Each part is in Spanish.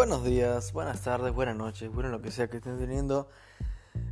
Buenos días, buenas tardes, buenas noches, bueno lo que sea que estén teniendo.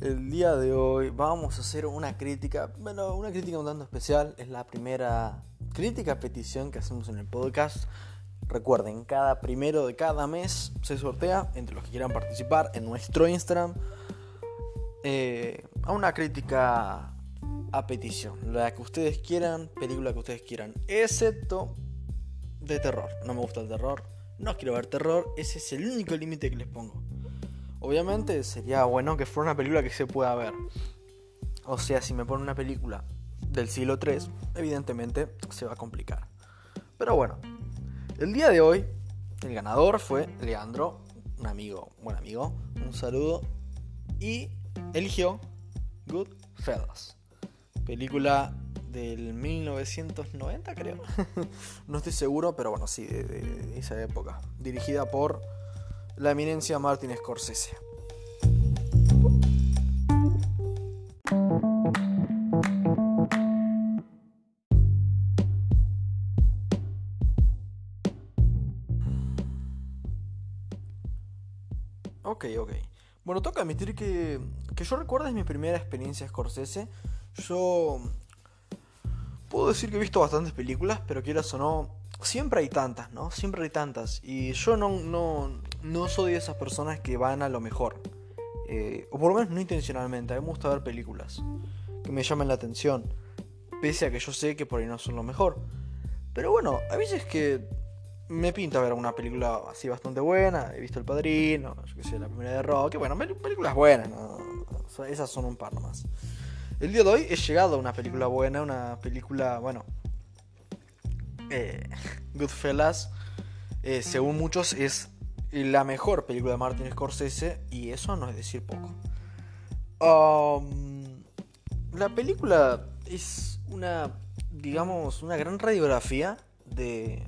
El día de hoy vamos a hacer una crítica, bueno, una crítica un tanto especial. Es la primera crítica petición que hacemos en el podcast. Recuerden, cada primero de cada mes se sortea entre los que quieran participar en nuestro Instagram eh, a una crítica a petición, la que ustedes quieran, película que ustedes quieran, excepto de terror. No me gusta el terror, no quiero ver terror, ese es el único límite que les pongo. Obviamente sería bueno que fuera una película que se pueda ver. O sea, si me ponen una película del siglo III, evidentemente se va a complicar. Pero bueno, el día de hoy el ganador fue Leandro, un amigo, buen amigo, un saludo, y eligió Goodfellas, película del 1990 creo. no estoy seguro, pero bueno, sí, de, esa época. Dirigida por la eminencia Martin Scorsese. Ok, ok. Bueno, toca admitir que, que yo recuerdo es mi primera experiencia Scorsese. Yo puedo decir que he visto bastantes películas, pero quieras o no, siempre hay tantas, ¿no? Siempre hay tantas. Y yo no, no, no soy de esas personas que van a lo mejor. Eh, o por lo menos no intencionalmente. A mí me gusta ver películas que me llamen la atención. Pese a que yo sé que por ahí no son lo mejor. Pero bueno, a veces que me pinta ver una película así bastante buena. He visto El Padrino, yo que sé, la primera de Rock. Que bueno, películas buenas, ¿no? esas son un par nomás. El día de hoy he llegado a una película buena, una película, bueno, eh, Goodfellas, eh, según muchos es la mejor película de Martin Scorsese y eso no es decir poco. Um, la película es una, digamos, una gran radiografía de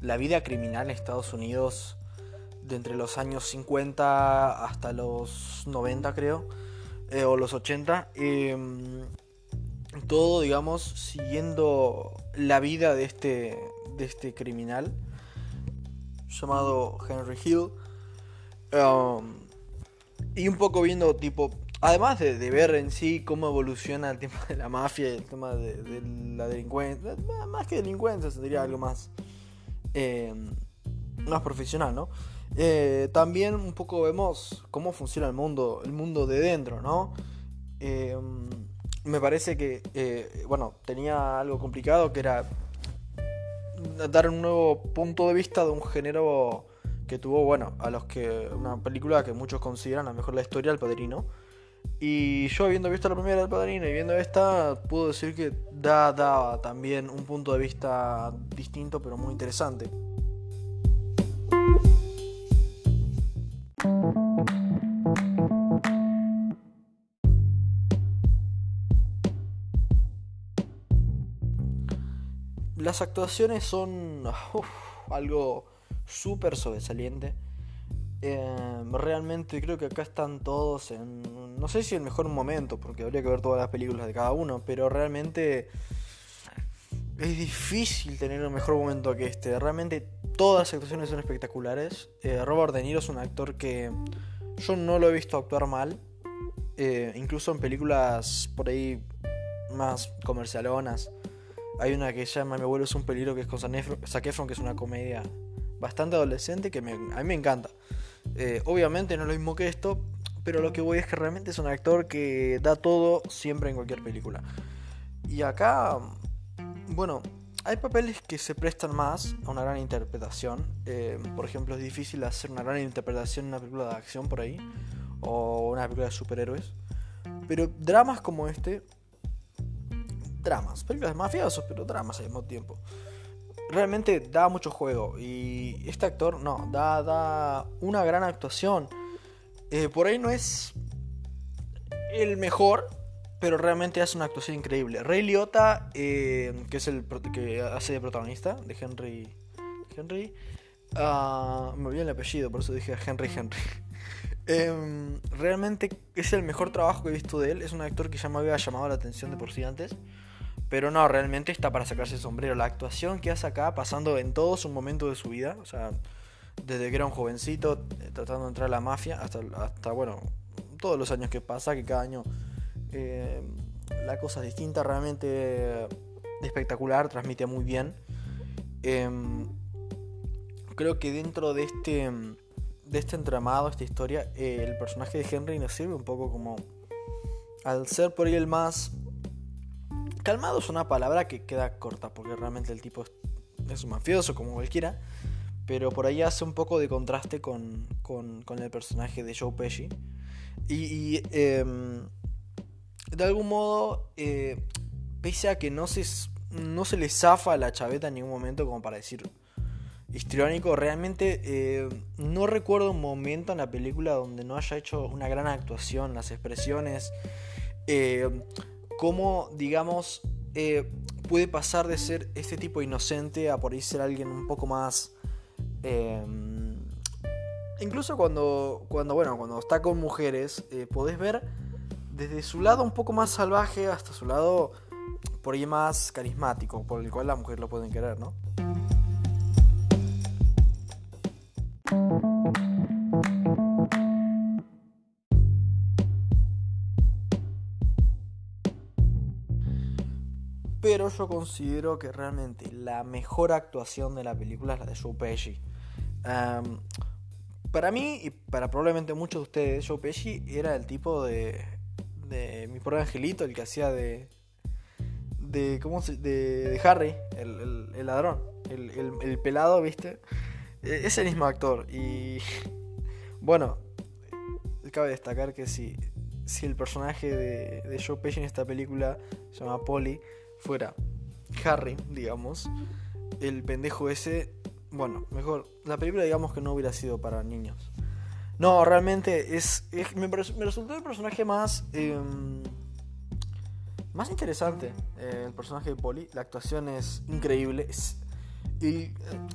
la vida criminal en Estados Unidos de entre los años 50 hasta los 90 creo eh, o los 80. Em, todo, digamos, siguiendo la vida de este, de este criminal llamado Henry Hill. Em, y un poco viendo, tipo, además de, ver en sí cómo evoluciona el tema de la mafia y el tema de, la delincuencia, más que delincuencia, sería algo más, em, más profesional, ¿no? Eh, también un poco vemos cómo funciona el mundo, el mundo de dentro, ¿no? Eh, me parece que, eh, bueno, tenía algo complicado que era dar un nuevo punto de vista de un género que tuvo, bueno, a los que una película que muchos consideran la mejor la historia, El Padrino. Y yo habiendo visto la primera del Padrino y viendo esta, puedo decir que da, da también un punto de vista distinto pero muy interesante. Las actuaciones son algo súper sobresaliente. Em, realmente creo que acá están todos en... No sé si el mejor momento, porque habría que ver todas las películas de cada uno, pero realmente es difícil tener un mejor momento que este. Realmente todas las actuaciones son espectaculares. Eh, Robert De Niro es un actor que yo no lo he visto actuar mal. Eh, incluso en películas por ahí más comercialonas. Hay una que se llama Mi abuelo es un peligro que es con Zac que es una comedia bastante adolescente que a mí me encanta. Eh, obviamente no es lo mismo que esto, pero lo que voy es que realmente es un actor que da todo siempre en cualquier película. Y acá, bueno, hay papeles que se prestan más a una gran interpretación. Eh, por ejemplo, es difícil hacer una gran interpretación en una película de acción por ahí, o una película de superhéroes. Pero dramas como este dramas, películas de mafiosos, pero dramas al mismo tiempo. Realmente da mucho juego y este actor no, da, da una gran actuación. Eh, por ahí no es el mejor, pero realmente hace una actuación increíble. Ray Liotta, eh, que es el que hace de protagonista de Henry. Henry. Uh, me olvidé el apellido, por eso dije Henry Henry. Em, realmente es el mejor trabajo que he visto de él. Es un actor que ya me había llamado la atención de por sí antes. Pero no, realmente está para sacarse el sombrero. La actuación que hace acá, pasando en todos un momento de su vida, o sea, desde que era un jovencito eh, tratando de entrar a la mafia hasta, hasta bueno, todos los años que pasa, que cada año eh, la cosa es distinta, realmente espectacular, transmite muy bien. Em, creo que dentro de este, de este entramado, esta historia, el personaje de Henry nos sirve un poco como, al ser por ahí el más calmado es una palabra que queda corta, porque realmente el tipo es un mafioso como cualquiera, pero por ahí hace un poco de contraste con, el personaje de Joe Pesci. Y, em, de algún modo, eh, pese a que no se, no se le zafa la chaveta en ningún momento como para decir histriónico, realmente eh, no recuerdo un momento en la película donde no haya hecho una gran actuación, las expresiones, eh, cómo, digamos, puede pasar de ser este tipo inocente a por ahí ser alguien un poco más Em, incluso cuando, cuando, bueno, cuando está con mujeres, eh, podés ver desde su lado un poco más salvaje hasta su lado por ahí más carismático, por el cual las mujeres lo pueden querer, ¿no? Pero yo considero que realmente la mejor actuación de la película es la de Joe Pesci. Para mí y para probablemente muchos de ustedes, Joe Pesci era el tipo de, de mi pobre angelito, el que hacía de, de, ¿cómo se, de, Harry, el, ladrón, el, el, pelado, ¿viste? E, es el mismo actor. Y bueno, cabe destacar que si, si el personaje de, de Joe Pesci en esta película se llama Polly fuera Harry, digamos, el pendejo ese bueno, mejor, la película digamos que no hubiera sido para niños. No, realmente es, me, resultó el personaje más em, más interesante, eh, el personaje de Polly. La actuación es increíble y eh,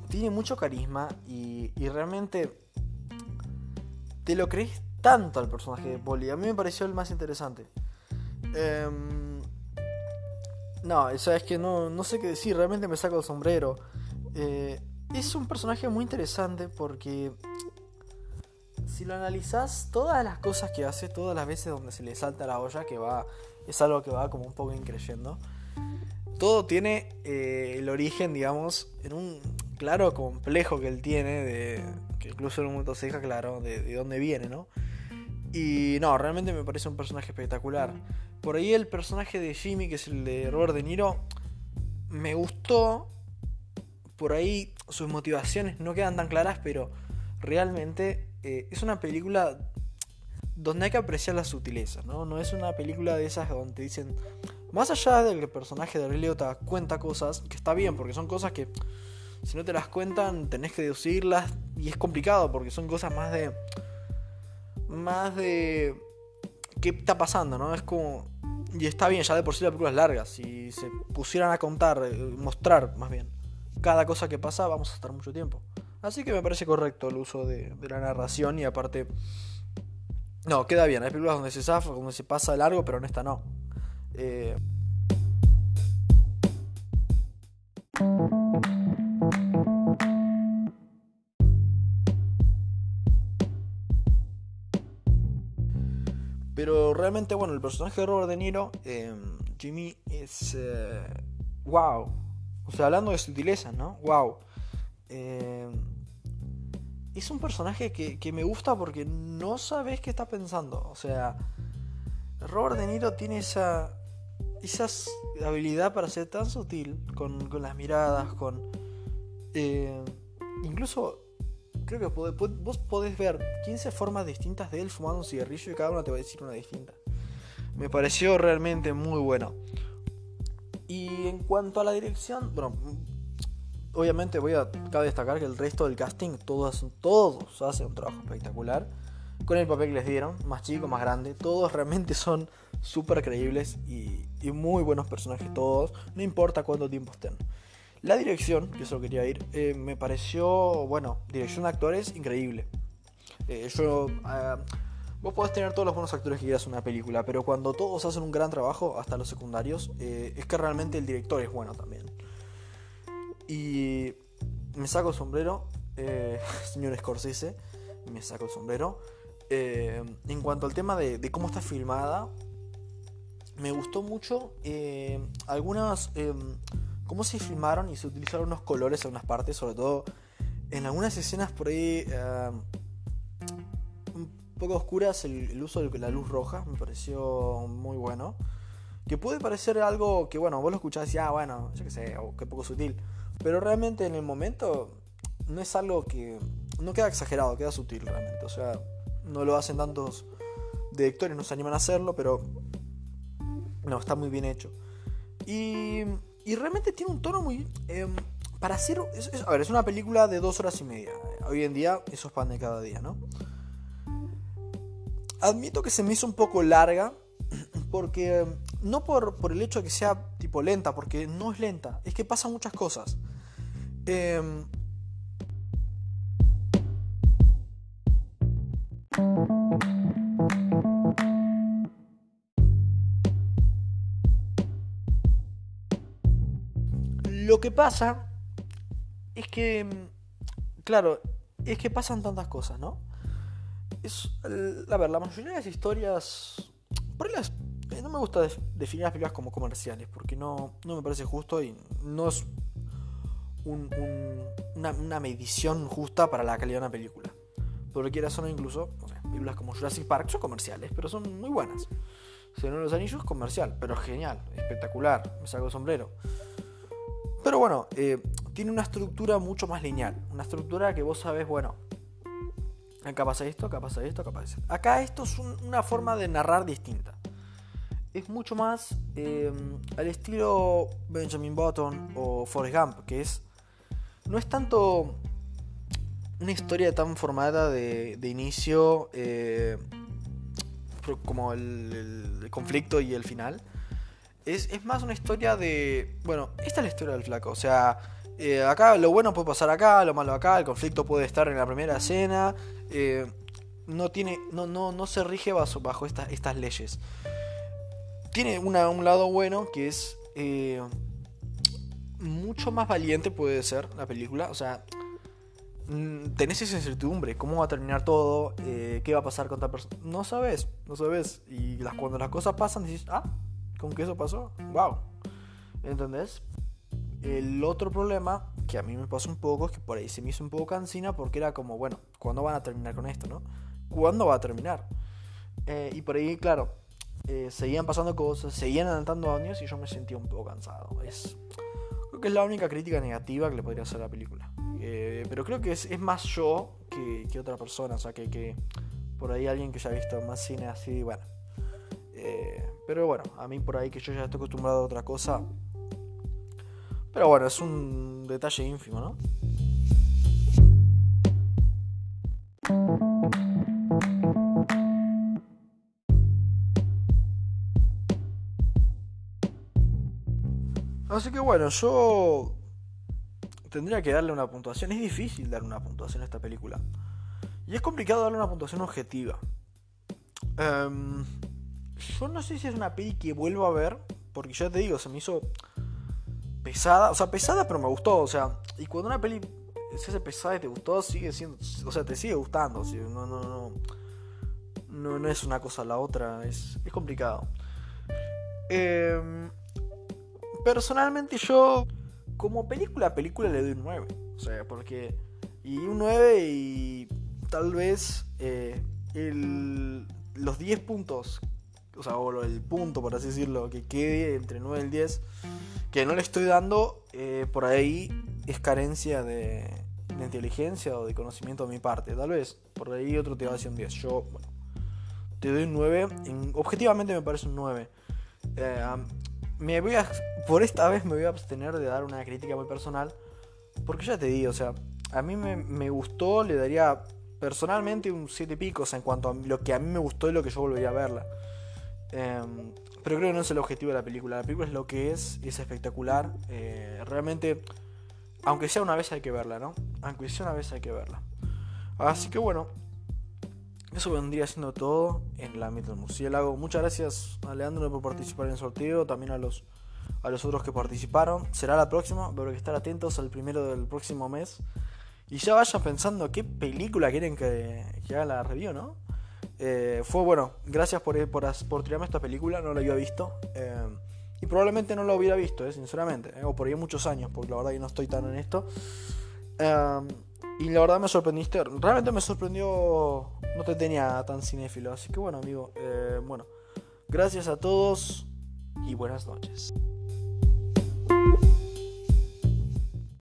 tiene mucho carisma y, realmente te lo crees tanto al personaje de Polly. A mí me pareció el más interesante. Em, no, es que no, no sé qué decir, realmente me saco el sombrero. Eh, es un personaje muy interesante porque si lo analizas, todas las cosas que hace, todas las veces donde se le salta la olla, que va, es algo que va como un poco increyendo, todo tiene eh, el origen, digamos, en un claro complejo que él tiene, de, que incluso en un momento se deja claro de dónde viene, ¿no? Y no, realmente me parece un personaje espectacular. Por ahí el personaje de Jimmy, que es el de Robert De Niro, me gustó, por ahí sus motivaciones no quedan tan claras, pero realmente eh, es una película donde hay que apreciar las sutilezas, ¿no? No es una película de esas donde te dicen, más allá del que personaje de Ray cuenta cosas, que está bien, porque son cosas que si no te las cuentan tenés que deducirlas y es complicado porque son cosas más de... más de... ¿Qué está pasando, no? Es como... Y está bien, ya de por sí la película es larga, si se pusieran a contar, eh, mostrar más bien cada cosa que pasa vamos a estar mucho tiempo. Así que me parece correcto el uso de, la narración y aparte... No, queda bien. Hay películas donde se zafa, donde se pasa largo, pero en esta no. Eh, pero realmente, bueno, el personaje de Robert De Niro, eh, Jimmy, es... wow eh, o sea, hablando de sutilezas, ¿no? ¡Wow! Eh, es un personaje que, me gusta porque no sabes qué está pensando. O sea, Robert De Niro tiene esa, esa habilidad para ser tan sutil con, las miradas, con... Eh, incluso creo que vos podés ver 15 formas distintas de él fumando un cigarrillo y cada una te va a decir una distinta. Me pareció realmente muy bueno. Y en cuanto a la dirección, bueno, obviamente voy a cabe destacar que el resto del casting, todos, todos hacen un trabajo espectacular. Con el papel que les dieron, más chico, más grande, todos realmente son súper creíbles y, muy buenos personajes todos, no importa cuánto tiempo estén. La dirección, que eso quería ir, eh, me pareció, bueno, dirección de actores increíble. Eh, yo ah, Vos podés tener todos los buenos actores que quieras en una película, pero cuando todos hacen un gran trabajo, hasta los secundarios, eh, es que realmente el director es bueno también. Y me saco el sombrero eh, señor Scorsese, me saco el sombrero. Eh, en cuanto al tema de, cómo está filmada, me gustó mucho eh, algunas, eh, cómo se filmaron y se utilizaron unos colores en unas partes, sobre todo en algunas escenas por ahí eh, un poco oscuras, el, uso de la luz roja me pareció muy bueno. Que puede parecer algo que, bueno, vos lo escuchás y, ah, bueno, yo qué sé, o que poco sutil. Pero realmente en el momento no es algo que. No queda exagerado, queda sutil realmente. O sea, no lo hacen tantos directores, no se animan a hacerlo, pero. No, está muy bien hecho. Y. Y realmente tiene un tono muy. Eh, para hacer. A ver, es una película de dos horas y media. Hoy en día, eso es pan de cada día, ¿no? Admito que se me hizo un poco larga. Porque. No por, por el hecho de que sea tipo lenta, porque no es lenta. Es que pasan muchas cosas. Eh, Lo que pasa es que, claro, es que pasan tantas cosas, ¿no? Es, a ver, la mayoría de las historias, por las, no me gusta definir las películas como comerciales, porque no, no me parece justo y no es un, un, una, medición justa para la calidad de una película. Porque quieras son incluso, no sé, películas como Jurassic Park son comerciales, pero son muy buenas. Señor los Anillos, comercial, pero genial, espectacular, me saco el sombrero. Pero bueno, eh, tiene una estructura mucho más lineal. Una estructura que vos sabés, bueno, acá pasa esto, acá pasa esto, acá pasa esto. Acá esto es un, una forma de narrar distinta. Es mucho más eh, al estilo Benjamin Button o Forrest Gump, que es. No es tanto una historia tan formada de, de inicio eh, como el conflicto y el final es, es, más una historia de. Bueno, esta es la historia del flaco. O sea, eh, acá lo bueno puede pasar acá, lo malo acá, el conflicto puede estar en la primera escena. Eh, no tiene. No, no, no se rige bajo, bajo esta, estas leyes. Tiene una, un lado bueno que es. Eh, mucho más valiente puede ser la película. O sea. Mm, tenés esa incertidumbre, cómo va a terminar todo, qué va a pasar con tal persona. No sabes, no sabes. Y las, cuando las cosas pasan, dices, ah, con que eso pasó. ¡Wow! ¿Entendés? El otro problema que a mí me pasó un poco es que por ahí se me hizo un poco cansina porque era como, bueno, ¿cuándo van a terminar con esto, no? ¿Cuándo va a terminar? Eh, y por ahí, claro, eh, seguían pasando cosas, seguían adelantando años y yo me sentía un poco cansado. Es, creo que es la única crítica negativa que le podría hacer a la película. Eh, pero creo que es, es más yo que, que, otra persona, o sea, que, que por ahí alguien que ya ha visto más cine así, bueno. Pero bueno, a mí por ahí que yo ya estoy acostumbrado a otra cosa. Pero bueno, es un detalle ínfimo, ¿no? Así que bueno, yo tendría que darle una puntuación. Es difícil darle una puntuación a esta película. Y es complicado darle una puntuación objetiva. Um, yo no sé si es una peli que vuelvo a ver, porque ya te digo, se me hizo pesada, o sea, pesada pero me gustó, o sea, y cuando una peli se hace pesada y te gustó, sigue siendo, o sea, te sigue gustando, no, no, no, no, no es una cosa a la otra, es, es complicado. Eh, personalmente yo, como película a película le doy un 9, o sea, porque, y un 9 y tal vez eh, los 10 puntos o sea, o el punto, por así decirlo, que quede entre 9 y el 10, que no le estoy dando, eh, por ahí es carencia de, inteligencia o de conocimiento de mi parte. Tal vez, por ahí otro te va a decir un 10. Yo, bueno, te doy un 9. En, objetivamente me parece un 9. Eh, me voy a, por esta vez me voy a abstener de dar una crítica muy personal, porque ya te digo, o sea, a mí me, me gustó, le daría personalmente un 7 picos en cuanto a lo que a mí me gustó y lo que yo volvería a verla. Eh, pero creo que no es el objetivo de la película. La película es lo que es, es espectacular. Eh, realmente, aunque sea una vez hay que verla, ¿no? Aunque sea una vez hay que verla. Así que bueno, eso vendría siendo todo en el ámbito del murciélago. Muchas gracias a Leandro por participar en el sorteo, también a los, a los otros que participaron. Será la próxima, pero hay que estar atentos al primero del próximo mes. Y ya vayan pensando qué película quieren que, haga la review, ¿no? Eh, fue bueno, gracias por, por, por, tirarme esta película, no la había visto. Eh, y probablemente no la hubiera visto, eh, sinceramente. o por ahí muchos años, porque la verdad no estoy tan en esto. y la verdad me sorprendiste. Realmente me sorprendió. No te tenía tan cinéfilo. Así que bueno, amigo. bueno, gracias a todos y buenas noches.